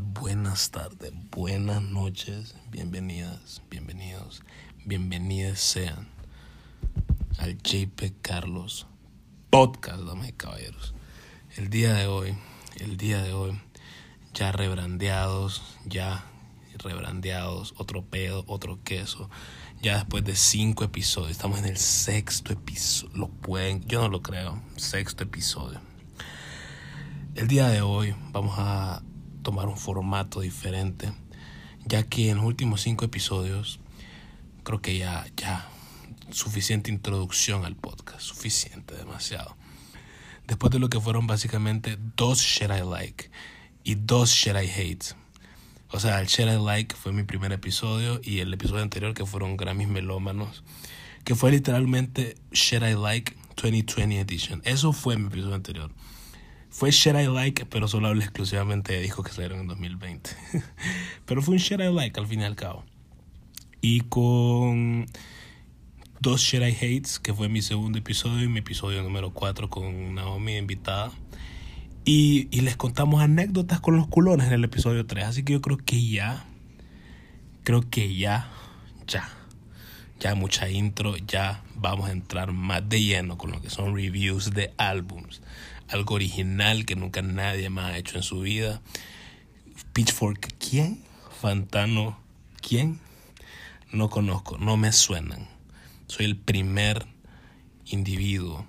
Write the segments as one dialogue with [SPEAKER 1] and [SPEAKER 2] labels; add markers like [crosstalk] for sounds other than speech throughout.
[SPEAKER 1] buenas tardes, buenas noches, bienvenidas, bienvenidos, bienvenidas sean al JP Carlos Podcast, damas y caballeros. El día de hoy, el día de hoy, ya rebrandeados, ya rebrandeados, otro pedo, otro queso. Ya después de cinco episodios, estamos en el sexto episodio. Lo pueden, yo no lo creo, sexto episodio. El día de hoy vamos a tomar un formato diferente, ya que en los últimos cinco episodios creo que ya, ya, suficiente introducción al podcast, suficiente, demasiado. Después de lo que fueron básicamente dos Shit I Like y dos Shit I Hate. O sea, el Shit I Like fue mi primer episodio y el episodio anterior que fueron Grammys Melómanos, que fue literalmente Shit I Like 2020 Edition. Eso fue mi episodio anterior. Fue Shit I Like, pero solo hablé exclusivamente de discos que salieron en 2020. [laughs] pero fue un Shit I Like al fin y al cabo. Y con dos Shit I Hates, que fue mi segundo episodio y mi episodio número 4 con Naomi invitada. Y, y les contamos anécdotas con los culones en el episodio 3. Así que yo creo que ya, creo que ya, ya, ya mucha intro, ya vamos a entrar más de lleno con lo que son reviews de álbums algo original que nunca nadie más ha hecho en su vida. Pitchfork, ¿quién? Fantano, ¿quién? No conozco, no me suenan. Soy el primer individuo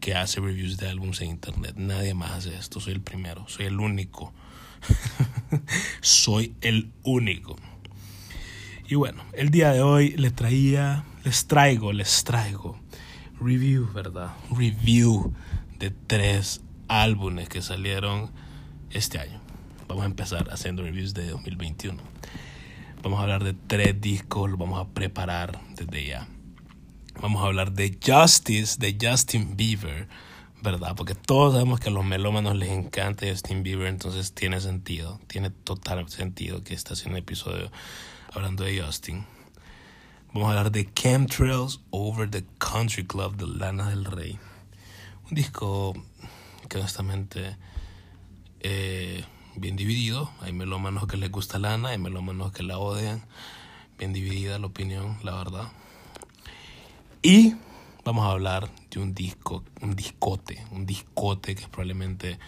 [SPEAKER 1] que hace reviews de álbumes en internet. Nadie más hace esto, soy el primero, soy el único. [laughs] soy el único. Y bueno, el día de hoy les traía, les traigo, les traigo review, ¿verdad? Review de tres álbumes que salieron este año. Vamos a empezar haciendo reviews de 2021. Vamos a hablar de tres discos, los vamos a preparar desde ya. Vamos a hablar de Justice, de Justin Bieber, ¿verdad? Porque todos sabemos que a los melómanos les encanta Justin Bieber, entonces tiene sentido, tiene total sentido que esté haciendo un episodio hablando de Justin. Vamos a hablar de Chemtrails Over the Country Club de Lana del Rey. Un disco que honestamente eh, bien dividido. Hay melómanos que les gusta Lana, hay melómanos que la odian. Bien dividida la opinión, la verdad. Y vamos a hablar de un disco, un discote, un discote que probablemente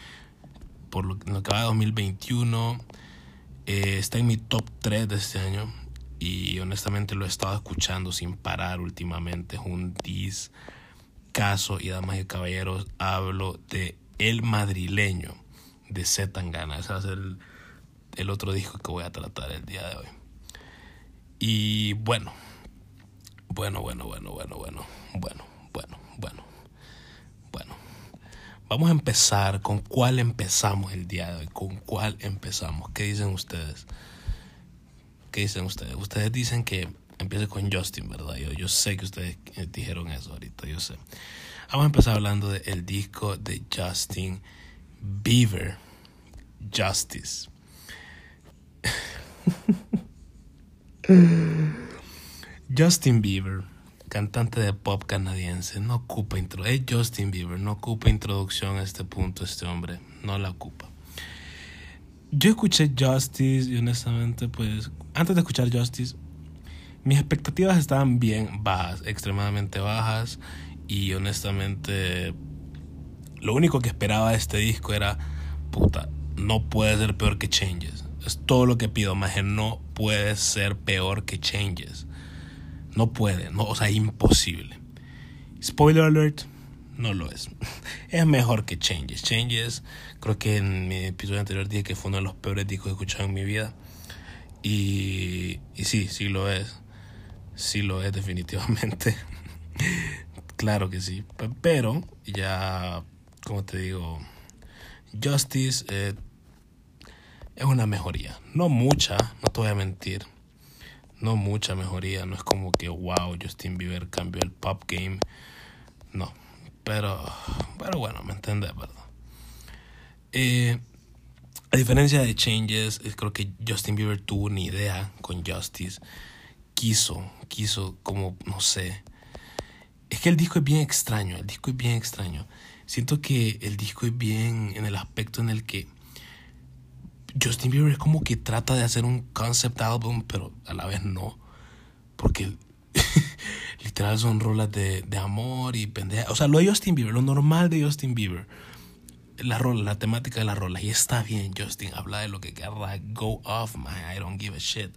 [SPEAKER 1] por lo, que va de 2021 eh, está en mi top 3 de este año y honestamente lo he estado escuchando sin parar últimamente. Es un disco caso, y damas y caballeros, hablo de El Madrileño de Z Tangana. Ese va a ser el, otro disco que voy a tratar el día de hoy. Y bueno, bueno, bueno, bueno, bueno, bueno, bueno, bueno, bueno, bueno. Vamos a empezar con cuál empezamos el día de hoy. ¿Con cuál empezamos? ¿Qué dicen ustedes? ¿Qué dicen ustedes? Ustedes dicen que empiece con Justin, ¿verdad? Yo, sé que ustedes eh, dijeron eso ahorita, yo sé. Vamos a empezar hablando del disco de Justin Bieber, Justice. [laughs] Justin Bieber, cantante de pop canadiense, no ocupa intro. Es Justin Bieber, no ocupa introducción a este punto, este hombre, no la ocupa. Yo escuché Justice y honestamente, pues, antes de escuchar Justice, mis expectativas estaban bien bajas, extremadamente bajas. Y honestamente, lo único que esperaba de este disco era, puta, no puede ser peor que Changes. Es todo lo que pido, más no puede ser peor que Changes. No puede, o sea, imposible. Spoiler alert, no lo es. [laughs] Es mejor que Changes. Changes, creo que en mi episodio anterior dije que fue uno de los peores discos que he escuchado en mi vida. Y, y sí, sí lo es sí lo es [laughs] definitivamente. claro que sí. Pero ya, como te digo, Justice eh, es una mejoría. No mucha, no te voy a mentir. No mucha mejoría. No es como que, wow, Justin Bieber cambió el pop game. No. Pero, pero bueno, me entiendes, ¿verdad? Eh, a diferencia de Changes, creo que Justin Bieber tuvo una idea con Justice quiso, quiso como, no sé. Es que el disco es bien extraño, el disco es bien extraño. Siento que el disco es bien en el aspecto en el que Justin Bieber es como que trata de hacer un concept album, pero a la vez no. Porque [laughs] literal son rolas de, de amor y pendeja. O sea, lo de Justin Bieber, lo normal de Justin Bieber. La rola, la temática de la rola. Y está bien, Justin. Habla de lo que querrá. Go off, man. I don't give a shit.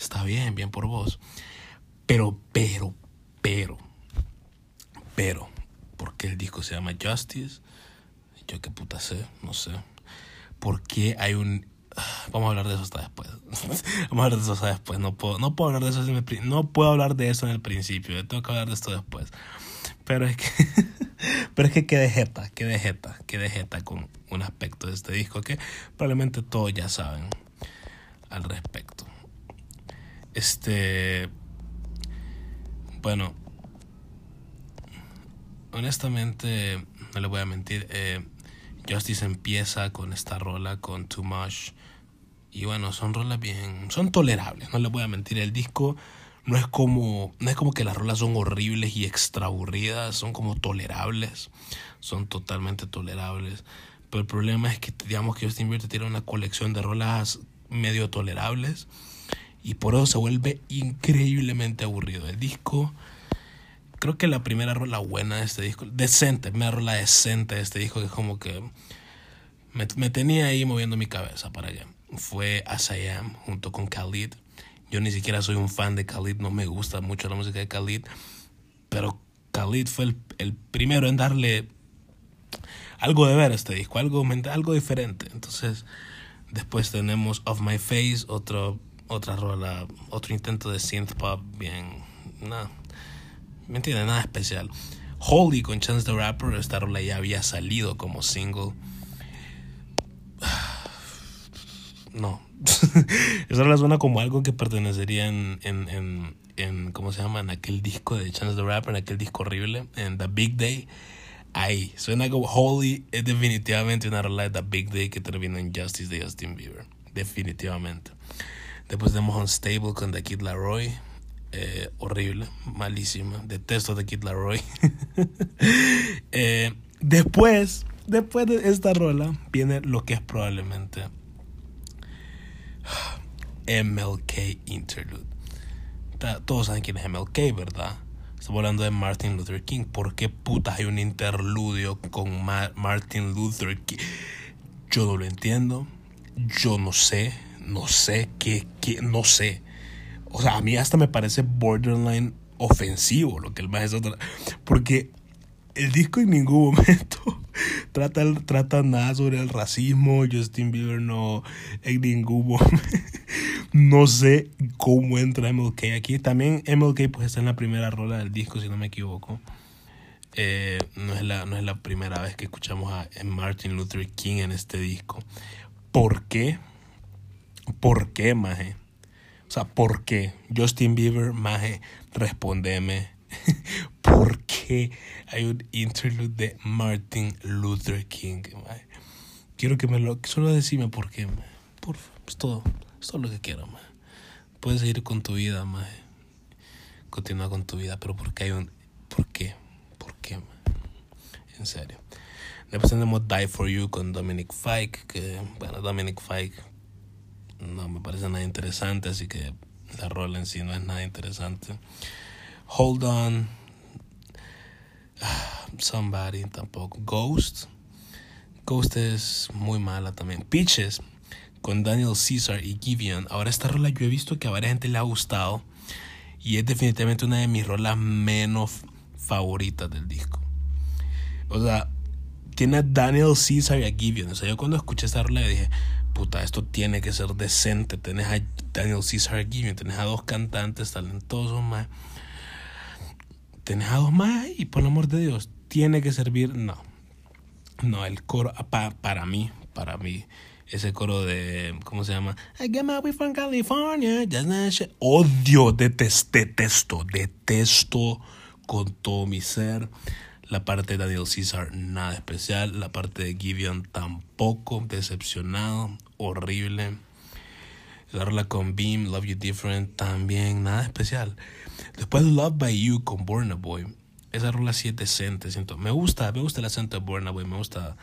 [SPEAKER 1] Está bien, bien por vos. Pero, pero, pero. Pero. Porque el disco se llama Justice. Yo qué puta sé, no sé. ¿Por qué hay un [sighs] Vamos a hablar de eso hasta después. [laughs] Vamos a hablar de eso hasta después. No puedo, no puedo hablar de eso en el, no puedo hablar de eso en el principio. Tengo que hablar de esto después. Pero es que [laughs] pero es que quede jeta, quede jeta, quede jeta con un aspecto de este disco que probablemente todos ya saben al respecto. Este bueno, honestamente no le voy a mentir, eh, Justice empieza con esta rola con Too Much y bueno, son rolas bien, son tolerables, no les voy a mentir, el disco no es como, no es como que las rolas son horribles y extra aburridas, son como tolerables, son totalmente tolerables. Pero el problema es que digamos que Justin Bieber tiene una colección de rolas medio tolerables y por eso se vuelve increíblemente aburrido. El disco, creo que la primera rola buena de este disco, decente, primera rola decente de este disco que es como que me, me tenía ahí moviendo mi cabeza para allá fue As I Am junto con Khalid. Yo ni siquiera soy un fan de Khalid, no me gusta mucho la música de Khalid, pero Khalid fue el, primero en darle algo de ver a este disco, algo, algo diferente. Entonces, después tenemos Of My Face, otro, otra rola, otro intento de synth pop bien, nada, ¿me entiendes? Nada especial. Holy con Chance the Rapper, esta rola ya había salido como single [sighs] no. [laughs] Eso la suena como algo que pertenecería en, en, en, en, ¿cómo se llama? En aquel disco de Chance the Rapper, en aquel disco horrible, en The Big Day. Ahí, suena como Holy, es definitivamente una rola de The Big Day que termina en Justice de Justin Bieber. Definitivamente. Después tenemos Unstable con The Kid Laroi. Eh, horrible, malísima. Detesto The Kid Laroi. [laughs] eh, después, después de esta rola, viene lo que es probablemente MLK Interlude. Todos saben quién es MLK, ¿verdad? Estamos hablando de Martin Luther King. ¿Por qué putas hay un interludio con Martin Luther King? Yo no lo entiendo. Yo no sé. No sé qué, qué, no sé. O sea, a mí hasta me parece borderline ofensivo lo que el maestro... Porque el disco en ningún [laughs] momento trata, trata nada sobre el racismo. Justin Bieber no en ningún momento. [laughs] no sé cómo entra MLK aquí. También MLK pues está en la primera rola del disco, si no me equivoco. Eh, no, es la, no es la primera vez que escuchamos a Martin Luther King en este disco. ¿Por qué? ¿Por qué, maje? O sea, ¿por qué? Justin Bieber, maje, respondeme. [laughs] ¿Por qué hay un interlude de Martin Luther King? Quiero que me lo... Solo decime por qué. Por es todo. Es todo lo que quiero. Puedes seguir con tu vida. Man. Continúa con tu vida. Pero ¿por qué hay un... ¿Por qué? ¿Por qué? En serio. Después tenemos Die For You con Dominic Fike. Que, bueno, Dominic Fike no me parece nada interesante. Así que la rola en sí no es nada interesante. Hold On, [sighs] Somebody tampoco. Ghost, Ghost es muy mala también. Peaches con Daniel Caesar y Givian. Ahora esta rola yo he visto que a varias gente le ha gustado y es definitivamente una de mis rolas menos favoritas del disco. O sea, tiene a Daniel Caesar y a Givian. O sea, yo cuando escuché esta rola dije, puta, esto tiene que ser decente. Tenés a Daniel Caesar y Givian, tenés a dos cantantes talentosos más tenés a dos más y por el amor de Dios, tiene que servir. No, no, el coro, para mí, para mí, ese coro de, ¿cómo se llama? I get my way from California, just Odio, detesto, detesto, detesto con todo mi ser. La parte de Daniel Caesar, nada especial. La parte de Gideon, tampoco. Decepcionado, horrible. La rola con Beam, Love You Different, también nada especial. Después Love by You con Burna Boy. Esa rola sí es decente, siento. Me gusta, me gusta el acento de Burna Boy, me gusta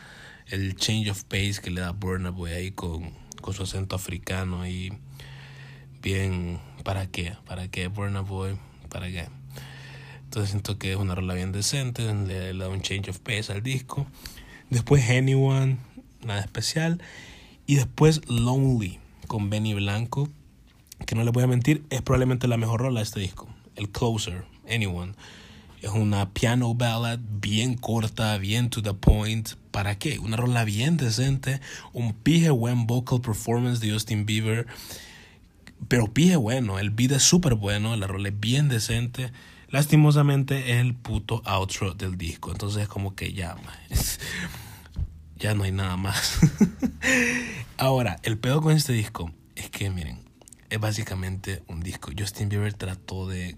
[SPEAKER 1] el change of pace que le da Burna Boy ahí con, con su acento africano y bien, ¿para qué? ¿Para qué? Burna Boy, ¿para qué? Entonces siento que es una rola bien decente, le, da un change of pace al disco. Después Anyone, nada especial. Y después Lonely, con Benny Blanco, que no le voy a mentir, es probablemente la mejor rola de este disco. El Closer, Anyone. Es una piano ballad bien corta, bien to the point. ¿Para qué? Una rola bien decente, un pije buen vocal performance de Justin Bieber. Pero pije bueno, el beat es súper bueno, la rola es bien decente. Lastimosamente es el puto outro del disco. Entonces es como que ya, ya no hay nada más. [laughs] Ahora, el pedo con este disco es que, miren, es básicamente un disco. Justin Bieber trató de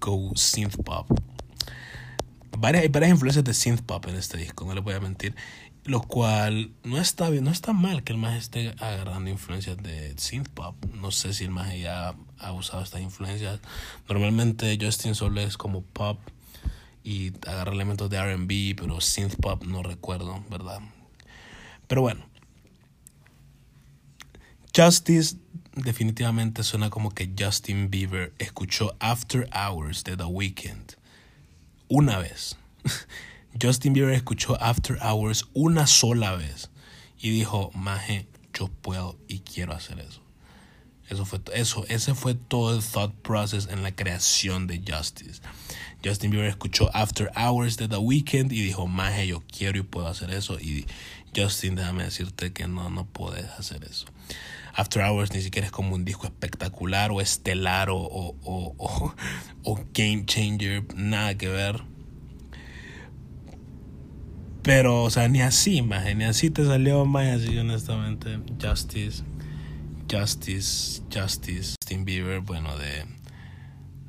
[SPEAKER 1] go synth pop varias, hay varias influencias de synth pop en este disco, no les voy a mentir. Lo cual no está bien, no está mal que el más esté agarrando influencias de synth pop. No sé si el más ya ha usado estas influencias. Normalmente Justin solo es como pop y agarra elementos de RB, pero synth pop no recuerdo, ¿verdad? Pero bueno. Justice definitivamente suena como que Justin Bieber escuchó After Hours de The Weeknd una vez. [laughs] Justin Bieber escuchó After Hours una sola vez y dijo, Maje, yo puedo y quiero hacer eso. Eso fue eso, ese fue todo el thought process en la creación de Justice. Justin Bieber escuchó After Hours de The Weeknd y dijo, Maje, yo quiero y puedo hacer eso. Y Justin, déjame decirte que no, no puedes hacer eso. After Hours ni siquiera es como un disco espectacular o estelar o, o, o, o [laughs] game changer, nada que ver. Pero, o sea, ni así, más ni así te salió más así, honestamente. Justice, Justice, Justice, Justin Bieber, bueno, de,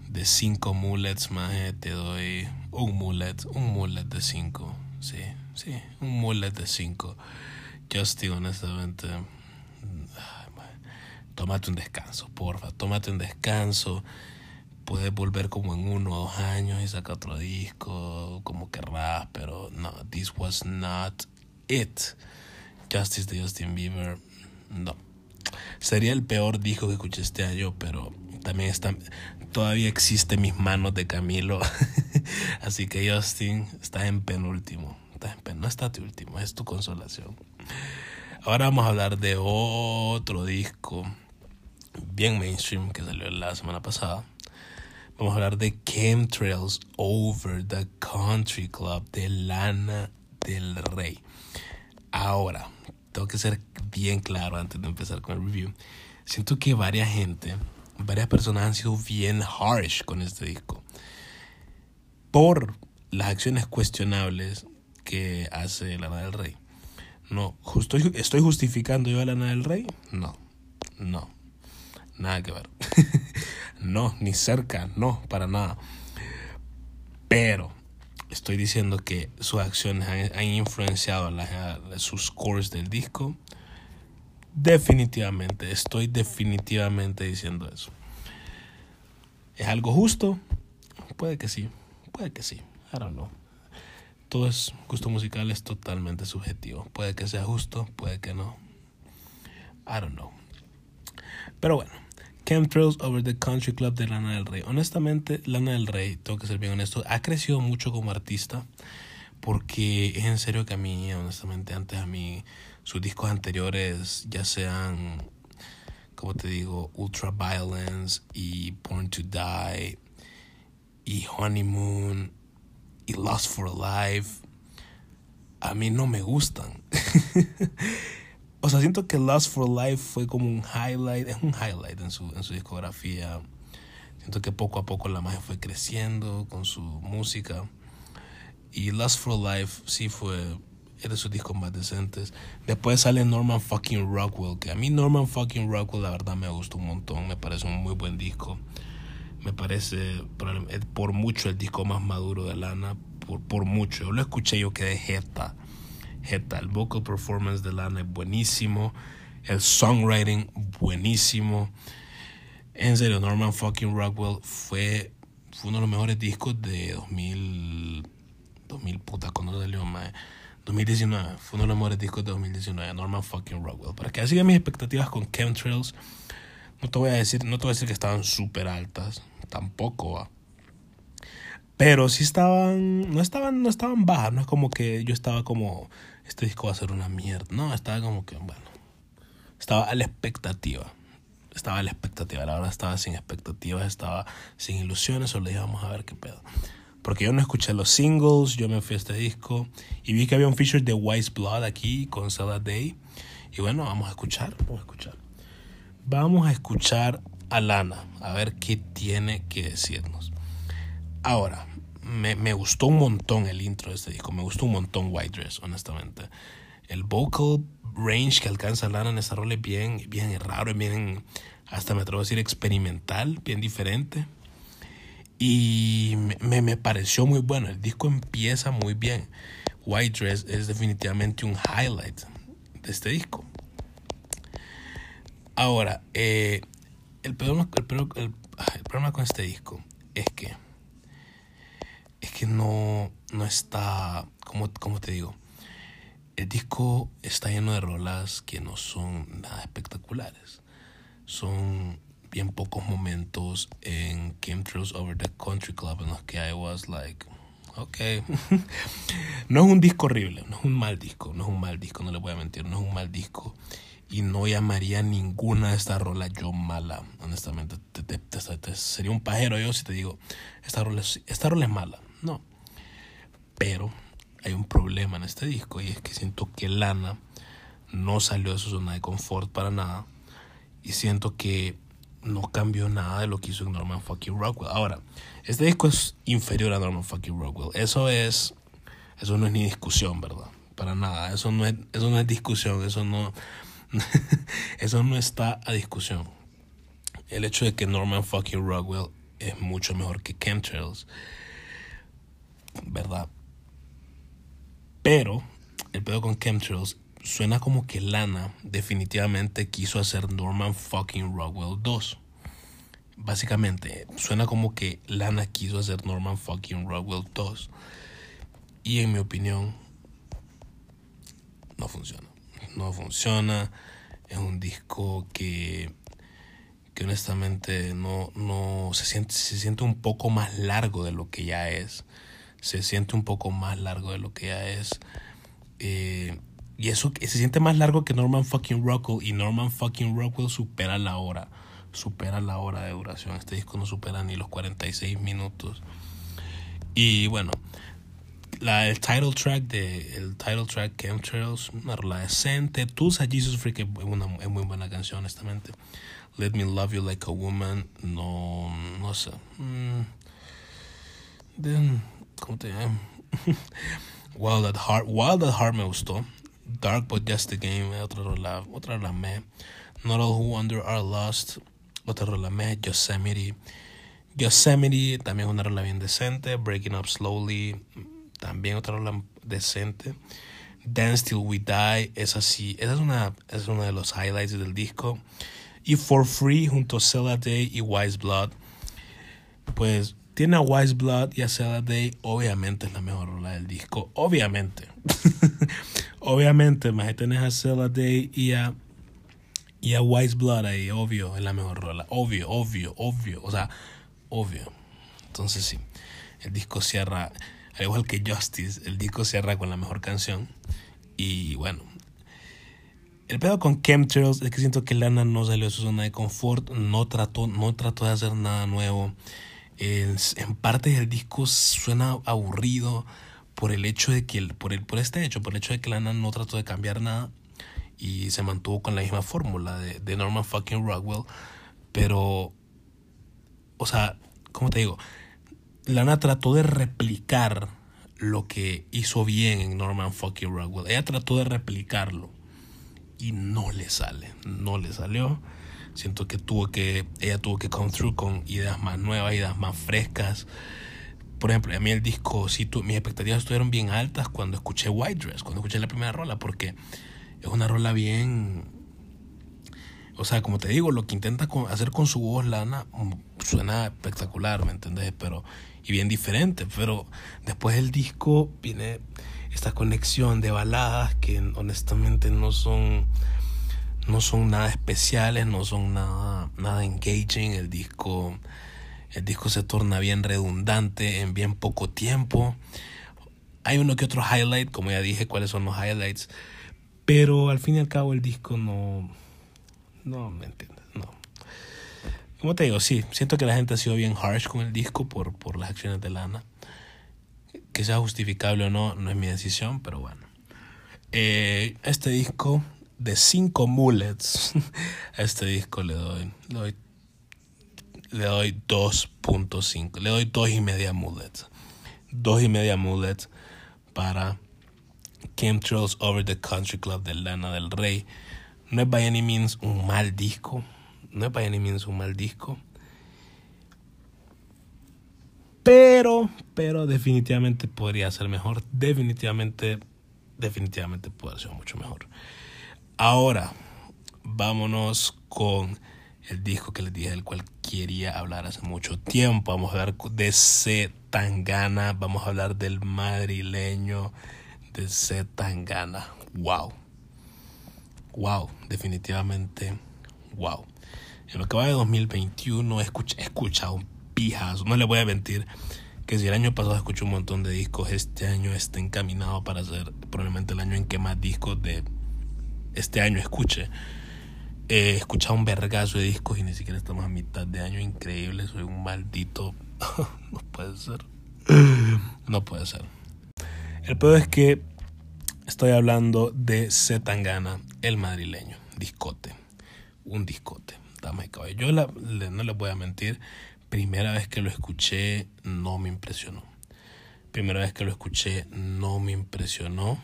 [SPEAKER 1] de cinco mullets, más te doy un mullet, un mullet de cinco, sí, sí, un mullet de cinco. Justin, honestamente, tómate un descanso, porfa, tómate un descanso. Puedes volver como en uno o dos años y sacar otro disco, como querrás, pero no, this was not it. Justice de Justin Bieber, no. Sería el peor disco que escuché este año, pero también está, todavía existe mis manos de Camilo. [laughs] Así que Justin, está en penúltimo. Estás en no está tu último, es tu consolación. Ahora vamos a hablar de otro disco bien mainstream que salió la semana pasada. Vamos a hablar de Chemtrails Over the Country Club de Lana del Rey. Ahora, tengo que ser bien claro antes de empezar con el review. Siento que varias gente, varias personas han sido bien harsh con este disco. Por las acciones cuestionables que hace Lana del Rey. No, justo, ¿estoy justificando yo a Lana del Rey? No, no. Nada que ver. [laughs] no, ni cerca, no, para nada. Pero estoy diciendo que sus acciones han, influenciado sus scores del disco. Definitivamente, estoy definitivamente diciendo eso. ¿Es algo justo? Puede que sí, puede que sí. I don't know. Todo es gusto musical es totalmente subjetivo. Puede que sea justo, puede que no. I don't know. Pero bueno, Chemtrails Over the Country Club de Lana del Rey. Honestamente, Lana del Rey, tengo que ser bien honesto, ha crecido mucho como artista. Porque es en serio que a mí, honestamente, antes a mí, sus discos anteriores, ya sean, como te digo, Ultra Violence y Born to Die y Honeymoon y Lost for Life, a mí no me gustan. [laughs] O sea, siento que Last for Life fue como un highlight, es un highlight en su, en su discografía. Siento que poco a poco la magia fue creciendo con su música. Y Last for Life sí fue, era de sus discos más decentes. Después sale Norman fucking Rockwell, que a mí Norman fucking Rockwell la verdad me gustó un montón, me parece un muy buen disco. Me parece por, mucho el disco más maduro de Lana, por, por mucho. Yo lo escuché yo quedé jeta el vocal performance de Lana es buenísimo. El songwriting buenísimo. En serio, Norman fucking Rockwell fue, fue uno de los mejores discos de 2000. 2000 puta, cuando salió, 2019, fue uno de los mejores discos de 2019, Norman fucking Rockwell. Para que sigan mis expectativas con Chemtrails, no te voy a decir, no te voy a decir que estaban súper altas, tampoco va. Pero sí estaban, no estaban, no estaban bajas, no es como que yo estaba como, este disco va a ser una mierda. No, estaba como que, bueno, estaba a la expectativa. Estaba a la expectativa, la verdad estaba sin expectativas, estaba sin ilusiones, solo dije, vamos a ver qué pedo. Porque yo no escuché los singles, yo me fui a este disco y vi que había un feature de Wise Blood aquí con Zelda Day. Y bueno, vamos a escuchar, vamos a escuchar. Vamos a escuchar a Lana, a ver qué tiene que decirnos. Ahora, me, me, gustó un montón el intro de este disco. Me gustó un montón White Dress, honestamente. El vocal range que alcanza Lana en esta rola es bien, bien raro, bien, hasta me atrevo a decir experimental, bien diferente. Y me, me pareció muy bueno. El disco empieza muy bien. White Dress es definitivamente un highlight de este disco. Ahora, eh, el, problema, el, el problema con este disco es que es que no, no está, como, como te digo, el disco está lleno de rolas que no son nada espectaculares. Son bien pocos momentos en Chemtrails Over the Country Club en los que I was like, ok. [laughs] no es un disco horrible, no es un mal disco, no es un mal disco, no le voy a mentir, no es un mal disco. Y no llamaría ninguna de estas rolas yo mala, honestamente. Te, sería un pajero yo si te digo, esta rola, esta rola es mala. No. Pero hay un problema en este disco y es que siento que Lana no salió de su zona de confort para nada y siento que no cambió nada de lo que hizo Norman fucking Rockwell. Ahora, este disco es inferior a Norman fucking Rockwell. Eso es eso no es ni discusión, ¿verdad? Para nada. Eso no es eso no es discusión, eso no [laughs] eso no está a discusión. El hecho de que Norman fucking Rockwell es mucho mejor que Chemtrails ¿verdad? Pero el pedo con Chemtrails suena como que Lana definitivamente quiso hacer Norman fucking Rockwell 2. Básicamente, suena como que Lana quiso hacer Norman fucking Rockwell 2. Y en mi opinión, no funciona. No funciona. Es un disco que, que honestamente no, no se, siente, se siente un poco más largo de lo que ya es se siente un poco más largo de lo que ya es. Eh, y eso se siente más largo que Norman fucking Rockwell. Y Norman fucking Rockwell supera la hora. Supera la hora de duración. Este disco no supera ni los 46 minutos. Y bueno, la, el title track de el title track Chemtrails, una rola decente. Tulsa Jesus Freak es, una, es muy buena canción, honestamente. Let Me Love You Like a Woman, no, no sé. Mm, ¿Cómo te llamas? [laughs] Wild at Heart. Wild Heart me gustó. Dark But Just the Game, otra rola, otra rola me. Not All Who Wonder Are Lost, otra rola me. Yosemite. Yosemite, también una rola bien decente. Breaking Up Slowly, también otra rola decente. Dance Till We Die, esa sí, esa es una, es uno de los highlights del disco. Y For Free junto a Day y Wise Blood. Pues tiene a Wise Blood y a Sada Day. Obviamente es la mejor rola del disco. Obviamente. [laughs] obviamente, más tenés a Sada Day y a, y a Wise Blood ahí. Obvio, es la mejor rola. Obvio, obvio, obvio. O sea, obvio. Entonces sí. El disco cierra, al igual que Justice, el disco cierra con la mejor canción. Y bueno, el pedo con Chemtrails es que siento que Lana no salió de su zona de confort, no trató, no trató de hacer nada nuevo en parte del disco suena aburrido por el hecho de que, por, el, por este hecho, por el hecho de que Lana no trató de cambiar nada y se mantuvo con la misma fórmula de, de Norman fucking Rockwell. Pero, o sea, ¿cómo te digo? Lana trató de replicar lo que hizo bien en Norman fucking Rockwell. Ella trató de replicarlo y no le sale, no le salió. Siento que tuvo que, ella tuvo que come through con ideas más nuevas, ideas más frescas. Por ejemplo, a mí el disco, sí, tu, mis expectativas estuvieron bien altas cuando escuché White Dress, cuando escuché la primera rola, porque es una rola bien... O sea, como te digo, lo que intenta hacer con su voz Lana mm, suena espectacular, ¿me entendés? Pero, y bien diferente, pero después el disco viene esta conexión de baladas que honestamente no son no son nada especiales, no son nada nada engaging, el disco el disco se torna bien redundante en bien poco tiempo. Hay uno que otro highlight, como ya dije, cuáles son los highlights, pero al fin y al cabo el disco no no me entiendes, no. Como te digo, sí, siento que la gente ha sido bien harsh con el disco por, por las acciones de Lana que sea justificable o no, no es mi decisión, pero bueno. Eh, este disco de 5 mullets, [laughs] a este disco le doy, le doy, le doy 2.5, le doy 2 y media mullets. 2 y media mullets para Chemtrails Over the Country Club de Lana del Rey. No es by any means un mal disco, no es by any means un mal disco. Pero, pero definitivamente podría ser mejor. Definitivamente, definitivamente puede ser mucho mejor. Ahora, vámonos con el disco que les dije, del cual quería hablar hace mucho tiempo. Vamos a hablar de C. Tangana. Vamos a hablar del madrileño de C. Tangana. Wow. Wow, definitivamente. Wow. En lo que va de 2021 he escuchado pijas. No le voy a mentir que si el año pasado escuché un montón de discos, este año está encaminado para ser probablemente el año en que más discos de este año escuche. He escuchado un vergazo de discos y ni siquiera estamos a mitad de año. Increíble, soy un maldito. [laughs] no puede ser. No puede ser. El peor es que estoy hablando de Zetangana, el madrileño. Discote. Un discote. Dame Yo no les voy a mentir primera vez que lo escuché no me impresionó. Primera vez que lo escuché no me impresionó.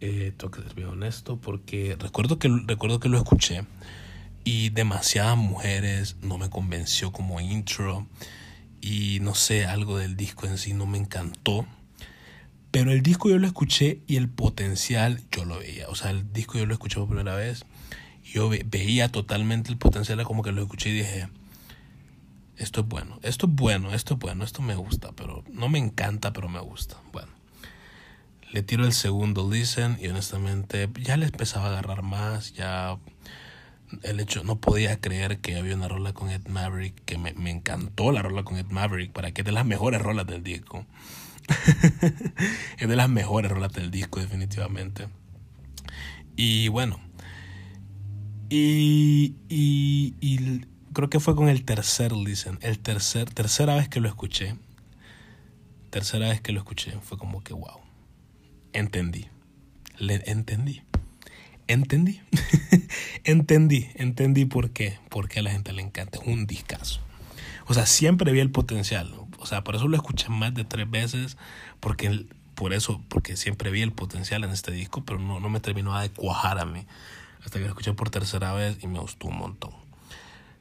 [SPEAKER 1] Eh, tengo que ser bien honesto porque recuerdo que, recuerdo que lo escuché y demasiadas mujeres no me convenció como intro y no sé, algo del disco en sí no me encantó. Pero el disco yo lo escuché y el potencial yo lo veía. O sea, el disco yo lo escuché por primera vez. Yo veía totalmente el potencial, como que lo escuché y dije, esto es bueno, esto es bueno, esto es bueno, esto me gusta, pero no me encanta, pero me gusta. Bueno, le tiro el segundo listen y honestamente ya le empezaba a agarrar más, ya el hecho, no podía creer que había una rola con Ed Maverick, que me, me encantó la rola con Ed Maverick, para que es de las mejores rolas del disco. [laughs] es de las mejores rolas del disco, definitivamente. Y bueno, y, y, y creo que fue con el tercer listen, el tercer, tercera vez que lo escuché, tercera vez que lo escuché, fue como que wow, entendí, le entendí, entendí, [laughs] entendí, entendí por qué, por qué a la gente le encanta, es un discazo. O sea, siempre vi el potencial, o sea, por eso lo escuché más de tres veces, porque por eso, porque siempre vi el potencial en este disco, pero no, no me terminó de cuajar a mí. Hasta que lo escuché por tercera vez y me gustó un montón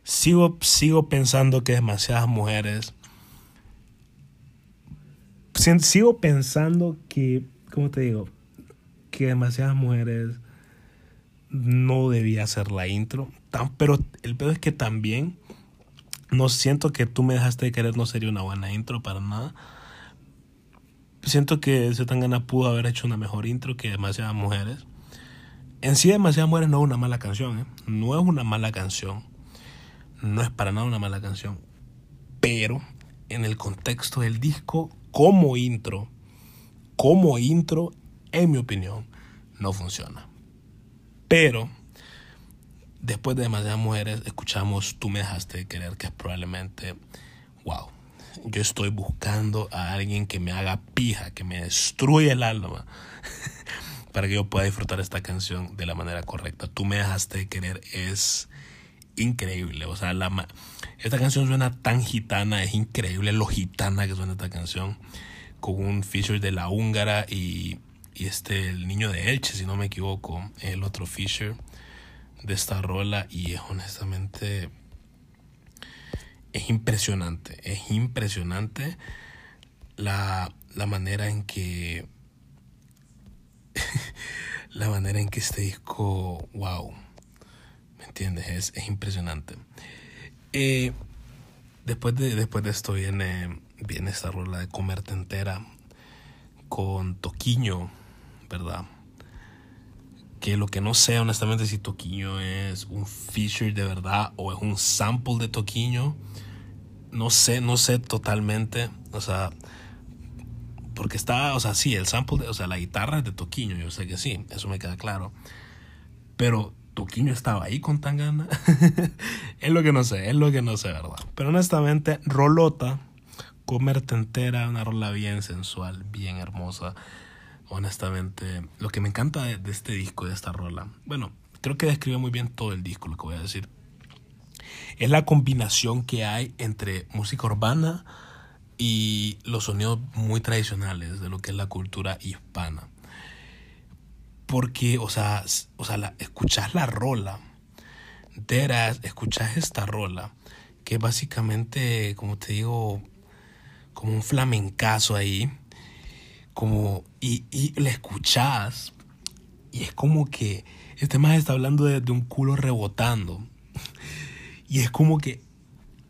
[SPEAKER 1] sigo, sigo pensando que demasiadas mujeres. Sigo pensando que, ¿cómo te digo? Que demasiadas mujeres no debía hacer la intro. pero el peor es que también no siento que tú me dejaste de querer no sería una buena intro para nada. Siento que Zetangana pudo haber hecho una mejor intro que demasiadas mujeres. En sí, demasiadas mujeres no es una mala canción, ¿eh? No es una mala canción no es para nada una mala canción. Pero en el contexto del disco, como intro, como intro, en mi opinión, no funciona. Pero después de demasiadas mujeres, escuchamos Tú me dejaste de querer, que es probablemente, wow, yo estoy buscando a alguien que me haga pija, que me destruya el alma, [laughs] para que yo pueda disfrutar esta canción de la manera correcta. Tú me dejaste de querer es increíble. O sea, la, esta canción suena tan gitana, es increíble lo gitana que suena esta canción. Con un feature de la húngara y, y este, el niño de Elche, si no me equivoco, el otro feature de esta rola. Y es honestamente. Es impresionante. Es impresionante la, la manera en que. [laughs] la manera en que este disco. ¡Wow! entiendes? Es, es impresionante. Eh, después, de, después de esto viene, viene esta rola de Comerte Entera, con Toquiño, ¿verdad? Que lo que no sé honestamente si Toquiño es un feature de verdad o es un sample de Toquiño. No sé, no sé totalmente. O sea, porque está, o sea, sí, el sample, de, o sea, la guitarra es de Toquiño, yo sé que sí, eso me queda claro. Pero Toquiño estaba ahí con Tangana. [laughs] es lo que no sé, es lo que no sé, ¿verdad? Pero honestamente, Rolota, comerte entera, una rola bien sensual, bien hermosa. Honestamente, lo que me encanta de, de este disco, de esta rola, bueno, creo que describe muy bien todo el disco, lo que voy a decir. Es la combinación que hay entre música urbana y los sonidos muy tradicionales de lo que es la cultura hispana porque, o sea, o sea la, escuchas la rola, deras, escuchas esta rola, que básicamente, como te digo, como un flamencazo ahí, como, y, y la escuchas, y es como que este más está hablando de, de un culo rebotando, [laughs] y es como que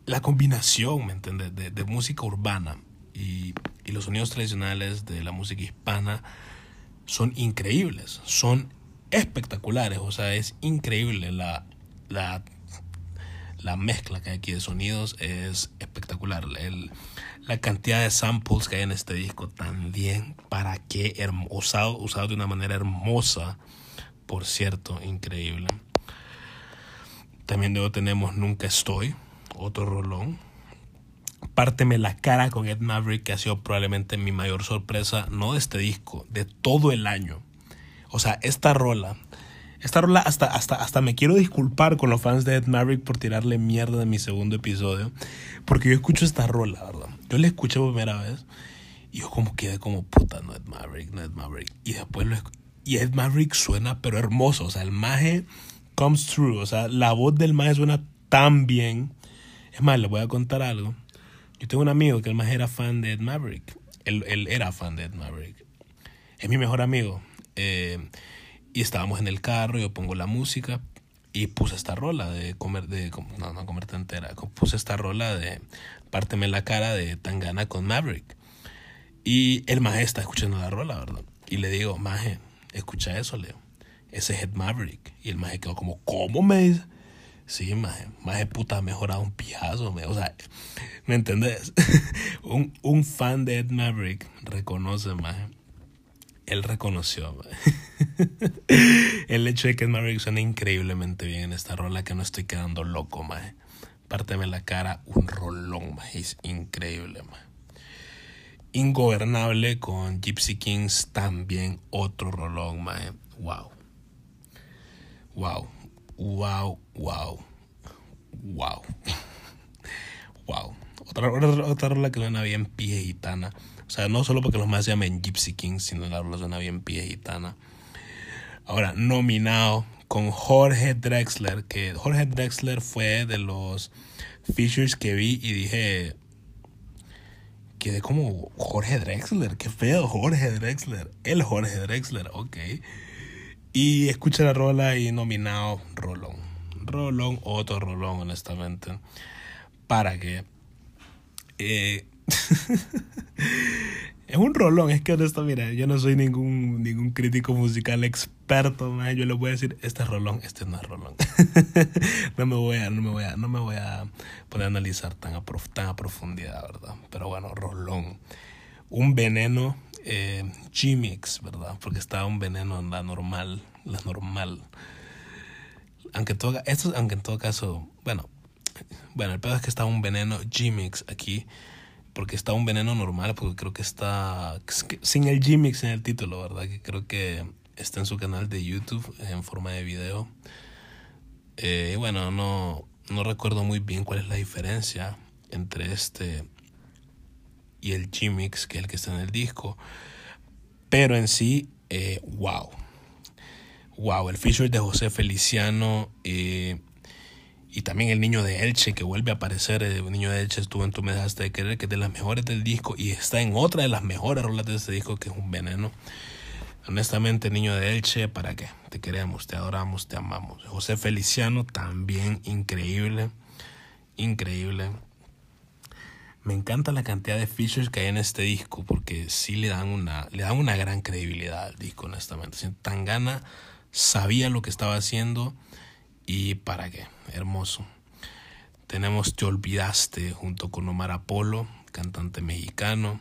[SPEAKER 1] la combinación, ¿me entiendes?, de, de música urbana y, y los sonidos tradicionales de la música hispana, son increíbles, son espectaculares, o sea, es increíble la, la, la mezcla que hay aquí de sonidos, es espectacular. La cantidad de samples que hay en este disco también, para qué usado, usado de una manera hermosa, por cierto, increíble. También luego tenemos Nunca Estoy, otro rolón. Párteme la cara con Ed Maverick, que ha sido probablemente mi mayor sorpresa, no de este disco, de todo el año. O sea, esta rola, esta rola hasta, hasta, hasta me quiero disculpar con los fans de Ed Maverick por tirarle mierda en mi segundo episodio, porque yo escucho esta rola, ¿verdad? Yo la escuché por primera vez y yo como quedé como puta, no Ed Maverick, no Ed Maverick. Y después lo y Ed Maverick suena pero hermoso, o sea, el maje comes true, o sea, la voz del maje suena tan bien. Es más, le voy a contar algo. Yo tengo un amigo que el más era fan de Ed Maverick. Él, él era fan de Ed Maverick. Es mi mejor amigo. Eh, y estábamos en el carro, yo pongo la música y puse esta rola de comer, de, no, no comerte entera, puse esta rola de Párteme la cara de Tangana con Maverick. Y el maje está escuchando la rola, ¿verdad? Y le digo, maje, escucha eso, Leo. Ese es Ed Maverick. Y el maje quedó como, ¿cómo me dice? Sí, maje, maje puta, ha mejorado un pijazo, o sea, ¿me entendés? [laughs] un, un, fan de Ed Maverick reconoce, maje. Él reconoció. [laughs] El hecho de que Maverick suena increíblemente bien en esta rola, que no estoy quedando loco, maje. Párteme la cara, un rolón, maje, es increíble, maje. Ingobernable con Gypsy Kings, también otro rolón, maje. Wow. Wow wow, wow, wow, wow. Otra, otra, otra rola que suena bien pie gitana. O sea, no solo porque los más se llaman Gypsy Kings, sino la rola suena bien pie gitana. Ahora, nominado con Jorge Drexler, que Jorge Drexler fue de los features que vi y dije, quedé como Jorge Drexler, qué feo, Jorge Drexler, el Jorge Drexler, ok. Y escucha la rola y nominado Rolón. Rolón, otro Rolón, honestamente. Para que. Eh, [laughs] es un rolón, es que honesto, mira, yo no soy ningún, ningún crítico musical experto, man. yo le voy a decir, este es rolón, este no es rolón. [laughs] no me voy a, no me voy a, no me voy a poner a analizar tan a, tan a profundidad, ¿verdad? Pero bueno, rolón. Un veneno eh, G-Mix, ¿verdad? Porque estaba un veneno en la normal, la normal. Aunque, todo, esto, aunque en todo caso, bueno, bueno, el pedo es que estaba un veneno G-Mix aquí, porque está un veneno normal, porque creo que está sin el G-Mix en el título, ¿verdad? Que creo que está en su canal de YouTube en forma de video. Eh, bueno, no, no recuerdo muy bien cuál es la diferencia entre este y el G-Mix, que es el que está en el disco. Pero en sí, eh, wow. Wow, el feature de José Feliciano eh, y también el niño de Elche que vuelve a aparecer. El niño de Elche estuvo en Tu Me Dejaste de Querer, que es de las mejores del disco y está en otra de las mejores rolas de este disco, que es Un Veneno. Honestamente, niño de Elche, ¿para qué? Te queremos, te adoramos, te amamos. José Feliciano, también increíble, increíble. Me encanta la cantidad de features que hay en este disco porque sí le dan una, le dan una gran credibilidad al disco, honestamente. Tangana sabía lo que estaba haciendo y para qué, hermoso. Tenemos Te Olvidaste junto con Omar Apolo, cantante mexicano.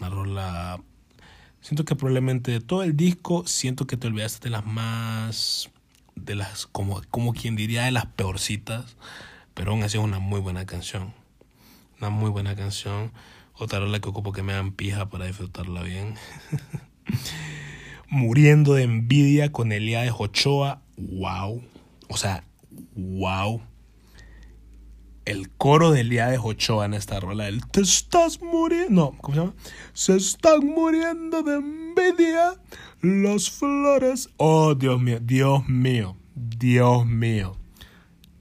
[SPEAKER 1] Una rola. Siento que probablemente de todo el disco, siento que Te Olvidaste de las más. de las. como, como quien diría de las peorcitas. Pero aún así es una muy buena canción. Una muy buena canción. Otra rola que ocupo que me dan pija para disfrutarla bien. [laughs] Muriendo de envidia con Elia de Ochoa. Wow. O sea, wow. El coro de Elia de Ochoa en esta rola. El te estás muriendo. No, ¿cómo se llama? Se están muriendo de envidia las flores. Oh, Dios mío, Dios mío, Dios mío.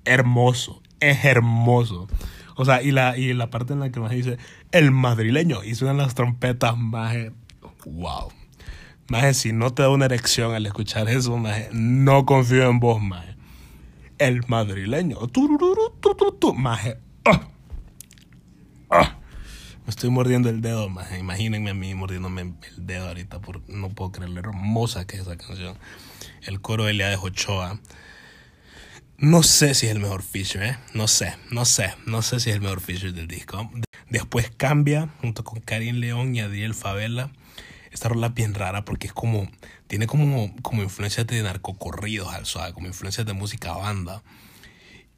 [SPEAKER 1] Hermoso, es hermoso. O sea, y la, y la parte en la que más dice el madrileño y suenan las trompetas, más wow. Más si no te da una erección al escuchar eso, maje, no confío en vos, maje. El madrileño. Maje. Ah, ah. Me estoy mordiendo el dedo, maje. Imagínense a mí mordiéndome el dedo ahorita. Por, no puedo creer lo hermosa que es esa canción. El coro de Elia de Ochoa no sé si es el mejor feature, ¿eh? No sé, no sé, no sé si es el mejor feature del disco. Después cambia junto con Karin León y Adiel Favela. Esta rola bien rara porque es como, tiene como, como influencias de narcocorridos al suave, como influencias de música banda.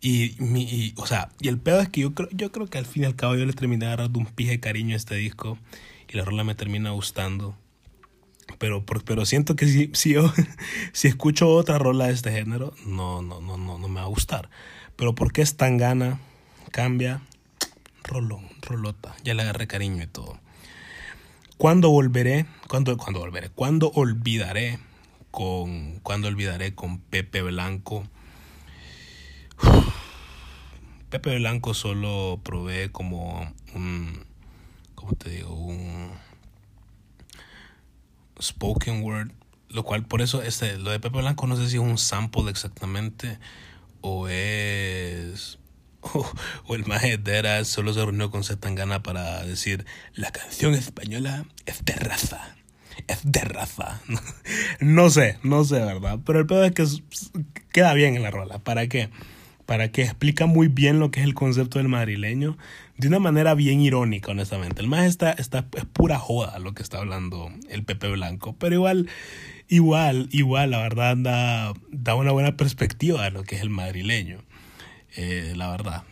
[SPEAKER 1] Y, mi, o sea, y el pedo es que yo creo, yo creo que al fin y al cabo yo le terminé dando un pije de cariño a este disco y la rola me termina gustando. Pero, pero siento que si, si yo [laughs] si escucho otra rola de este género, no, no, no, no, no me va a gustar. Pero porque es tan gana, cambia, rolón, rolota, ya le agarré cariño y todo. ¿Cuándo volveré? ¿Cuándo, cuándo volveré? ¿Cuándo olvidaré con, ¿cuándo olvidaré con Pepe Blanco? Pepe Blanco solo provee como un, ¿cómo te digo? Un spoken word, lo cual por eso este, lo de Pepe Blanco no sé si es un sample exactamente o es [laughs] o, el maje solo se reunió con Zetangana para decir la canción española es de raza. Es de raza. [laughs] no sé, no sé, ¿verdad? Pero el peor es que queda bien en la rola. ¿Para qué? Para que explica muy bien lo que es el concepto del madrileño de una manera bien irónica, honestamente. El más está, está, es pura joda lo que está hablando el Pepe Blanco, pero igual, igual, igual, la verdad da, da una buena perspectiva de lo que es el madrileño. Eh, la verdad.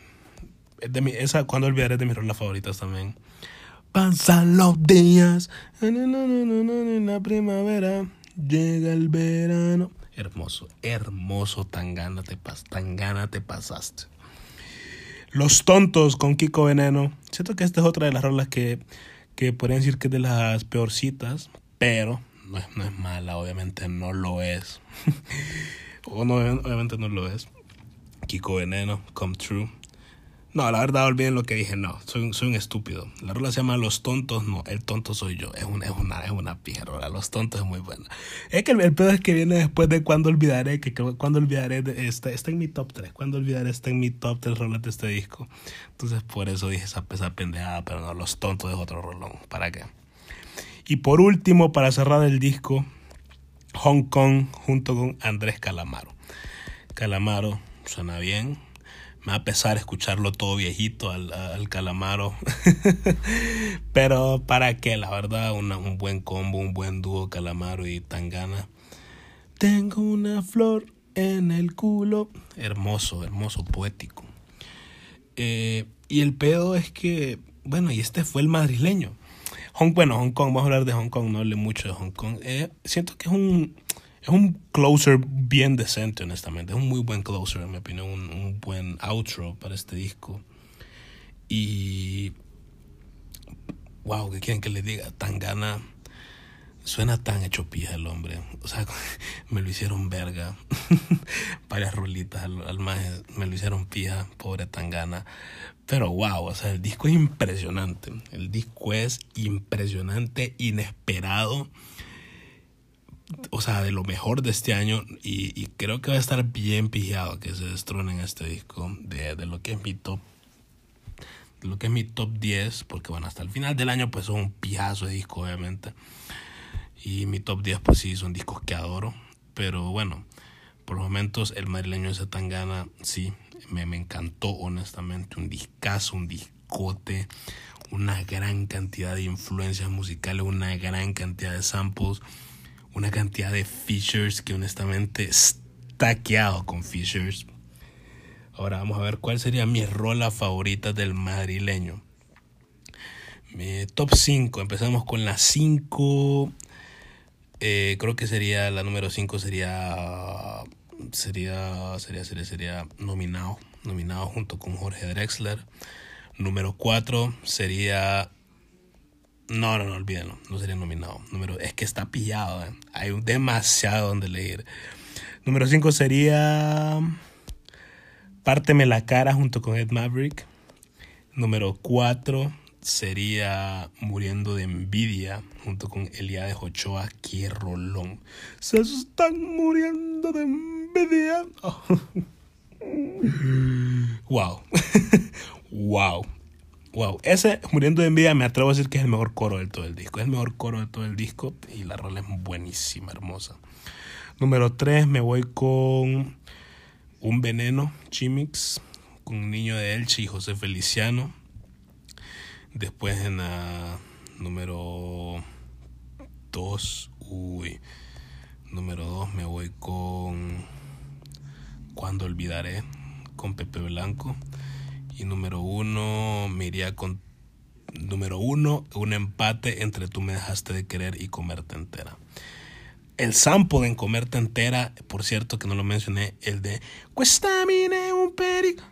[SPEAKER 1] De mi, esa, cuando olvidaré de mis rolas favoritas también. Pasan los días, en la primavera, llega el verano. Hermoso, hermoso, tan gana te, pas, tan gana te pasaste. Los Tontos con Kiko Veneno. Siento que esta es otra de las rolas que, que podrían decir que es de las peorcitas, pero no es, no es mala, obviamente no lo es. [laughs] o no, obviamente no lo es. Kiko Veneno, Come True. No, la verdad, olviden lo que dije. No, soy, soy un estúpido. La rola se llama Los Tontos. No, el tonto soy yo. Es una, es una, es una pija Los Tontos es muy buena. Es que el, pedo es que viene después de Cuando Olvidaré. Que, Cuando Olvidaré está, está en mi top 3. Cuando Olvidaré está en mi top 3 rolas de este disco. Entonces, por eso dije esa, esa pendejada. Pero no, Los Tontos es otro rolón. ¿Para qué? Y por último, para cerrar el disco, Hong Kong junto con Andrés Calamaro. Calamaro suena bien me va a pesar escucharlo todo viejito al, al calamaro. [laughs] Pero para qué, la verdad, un buen combo, un buen dúo calamaro y tangana. Tengo una flor en el culo. Hermoso, hermoso, poético. Eh, y el pedo es que, bueno, y este fue el madrileño. Hong, bueno, Hong Kong, vamos a hablar de Hong Kong, no hablé mucho de Hong Kong. Eh, siento que es un, es un closer bien decente, honestamente. Es un muy buen closer, en mi opinión. Un, buen outro para este disco. Y. Wow, ¿qué quieren que le diga? Tan gana. Suena tan hecho pija el hombre. O sea, [laughs] me lo hicieron verga. [laughs] Varias rolitas al, al me lo hicieron pija, pobre Tangana. Pero wow, o sea, el disco es impresionante. El disco es impresionante, inesperado o sea, de lo mejor de este año y, creo que va a estar bien pillado que se en este disco de, de, lo que es mi top lo que es mi top 10, porque bueno, hasta el final del año pues son un pijazo de disco obviamente. Y mi top 10 pues sí son discos que adoro. Pero bueno, por momentos el madrileño de Satangana sí, me, me encantó honestamente. Un discazo, un discote, una gran cantidad de influencias musicales, una gran cantidad de samples, una cantidad de features que honestamente estaqueado con features. Ahora vamos a ver cuál sería mi rola favorita del madrileño. Mi top 5. Empezamos con la 5. Eh, creo que sería la número 5 sería sería sería sería sería nominado nominado junto con Jorge Drexler número 4 sería no no no olvídenlo no sería nominado número es que está pillado eh. hay demasiado donde leer número 5 sería Párteme la cara junto con Ed Maverick. Número 4 sería Muriendo de envidia junto con Eliade Ochoa. ¡Qué rolón! Se están muriendo de envidia. [laughs] wow. wow. [laughs] Wow, ese Muriendo de envidia me atrevo a decir que es el mejor coro de todo el disco. Es el mejor coro de todo el disco y la rola es buenísima, hermosa. Número 3 me voy con un veneno, Chimix, con un niño de Elche y José Feliciano. Después en la número 2, uy, número 2 me voy con Cuando olvidaré, con Pepe Blanco. Y número 1 me con número 1, un empate entre Tú me dejaste de querer y Comerte entera. El sample en comerte entera, por cierto que no lo mencioné, el de Cuestamine un perico.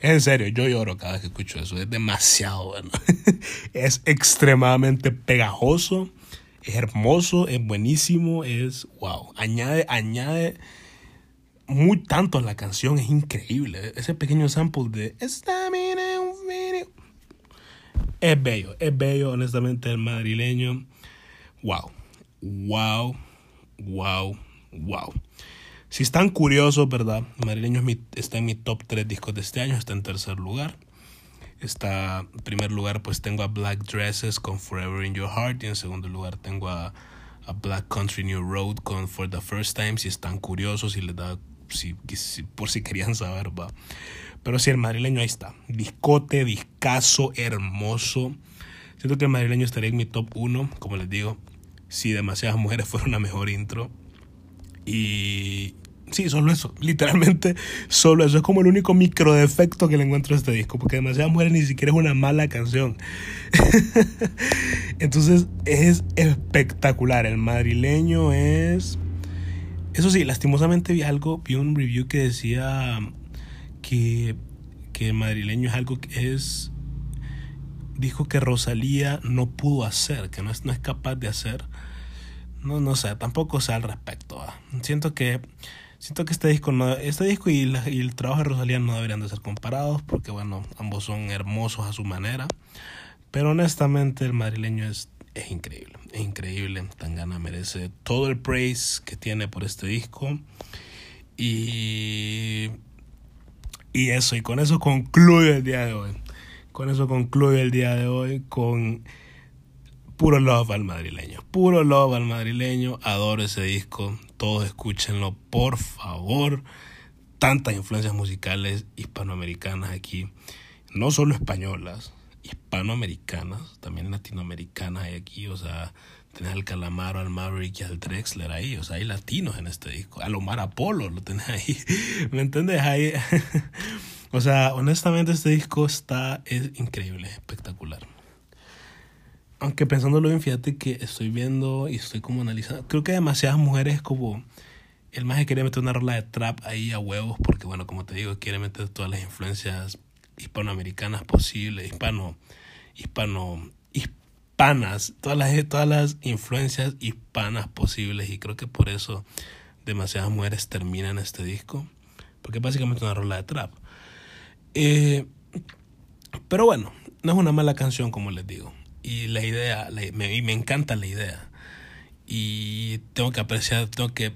[SPEAKER 1] En serio, yo lloro cada vez que escucho eso. Es demasiado bueno. [laughs] es extremadamente pegajoso. Es hermoso, es buenísimo, es wow. Añade, añade muy tanto a la canción, es increíble. Ese pequeño sample de. Es bello, es bello, honestamente, el madrileño wow, wow, wow, wow. Si están curiosos, ¿verdad? Madrileño está en mi top 3 discos de este año, está en tercer lugar. Está en primer lugar, pues tengo a Black Dresses con Forever in Your Heart. Y en segundo lugar tengo a, Black Country New Road con For the First Time. Si están curiosos, si les da, si, por si querían saber, va. Pero si el madrileño ahí está. Discote, discazo, hermoso. Siento que el madrileño estaría en mi top 1, como les digo si demasiadas mujeres [laughs] fueron una mejor intro. Y sí, solo eso, [laughs] literalmente solo eso. Es como el único micro defecto que le encuentro a este disco, porque demasiadas mujeres ni siquiera es una mala canción. [laughs] Entonces es espectacular. El madrileño es... Eso sí, lastimosamente vi algo, vi un review que decía que, que madrileño es algo que es dijo que Rosalía no pudo hacer, que no es, no es capaz de hacer. No, no sé, tampoco sé al respecto. Siento que siento que este disco no, este disco y, y, el trabajo de Rosalía no deberían de ser comparados porque bueno, ambos son hermosos a su manera. Pero honestamente el madrileño es, es increíble, increíble. Tangana merece todo el praise que tiene por este disco. Y, y eso, y con eso concluye el día de hoy. Con eso concluye el día de hoy con puro love al madrileño. Puro love al madrileño. Adoro ese disco. Todos escúchenlo, por favor. Tantas influencias musicales hispanoamericanas aquí. No solo españolas, hispanoamericanas, también latinoamericanas hay aquí. O sea, tenés al Calamaro, al Maverick y al Drexler ahí. O sea, hay latinos en este disco. Al Omar Apolo lo tenés ahí. [laughs] ¿Me entiendes? Ahí. [laughs] O sea, honestamente este disco está es increíble, espectacular. Aunque pensándolo bien, fíjate que estoy viendo y estoy como analizando. Creo que demasiadas mujeres como el más que quiere meter una rola de trap ahí a huevos porque bueno, como te digo, quiere meter todas las influencias hispanoamericanas posibles, hispano hispano hispanas, todas las todas las influencias hispanas posibles y creo que por eso demasiadas mujeres terminan este disco porque es básicamente una rola de trap. Eh, pero bueno, no es una mala canción como les digo. Y la idea, me, me encanta la idea. Y tengo que apreciar, tengo que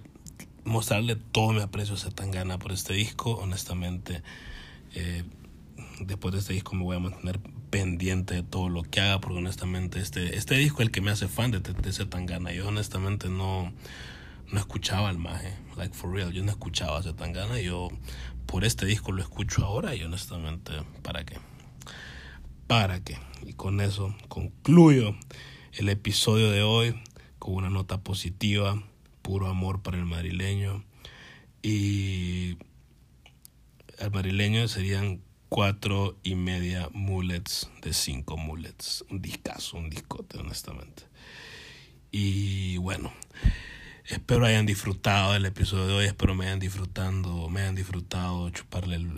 [SPEAKER 1] mostrarle todo mi aprecio a Tangana por este disco. Honestamente, eh, después de este disco me voy a mantener pendiente de todo lo que haga, porque honestamente este, este disco es el que me hace fan de TTC Tangana. Yo honestamente no, no escuchaba al maje, like for real, yo no escuchaba a Tangana, yo por este disco lo escucho ahora y honestamente, ¿para qué? ¿Para qué? Y con eso concluyo el episodio de hoy con una nota positiva, puro amor para el madrileño y al madrileño serían cuatro y media mullets de cinco mullets. Un discazo, un discote, honestamente. Y bueno, espero hayan disfrutado del episodio de hoy, espero me hayan disfrutando, me hayan disfrutado chuparle el...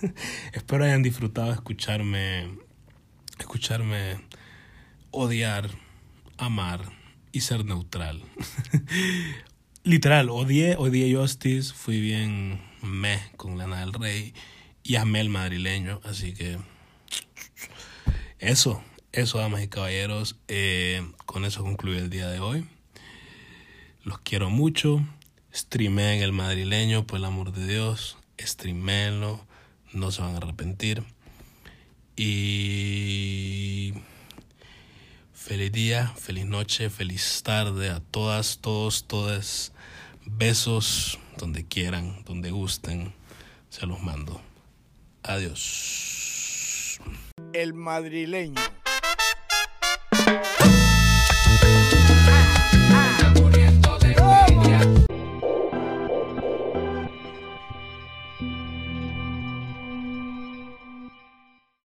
[SPEAKER 1] [laughs] espero hayan disfrutado escucharme, escucharme odiar, amar y ser neutral. [laughs] Literal, odié, odié Justice, fui bien me con Lana del Rey y amé el madrileño, así que eso, eso, damas y caballeros, eh, con eso concluye el día de hoy. Los quiero mucho, streameen el madrileño, por el amor de Dios, streameenlo, no se van a arrepentir. Y feliz día, feliz noche, feliz tarde a todas, todos, todas. Besos donde quieran, donde gusten, se los mando. Adiós.
[SPEAKER 2] El madrileño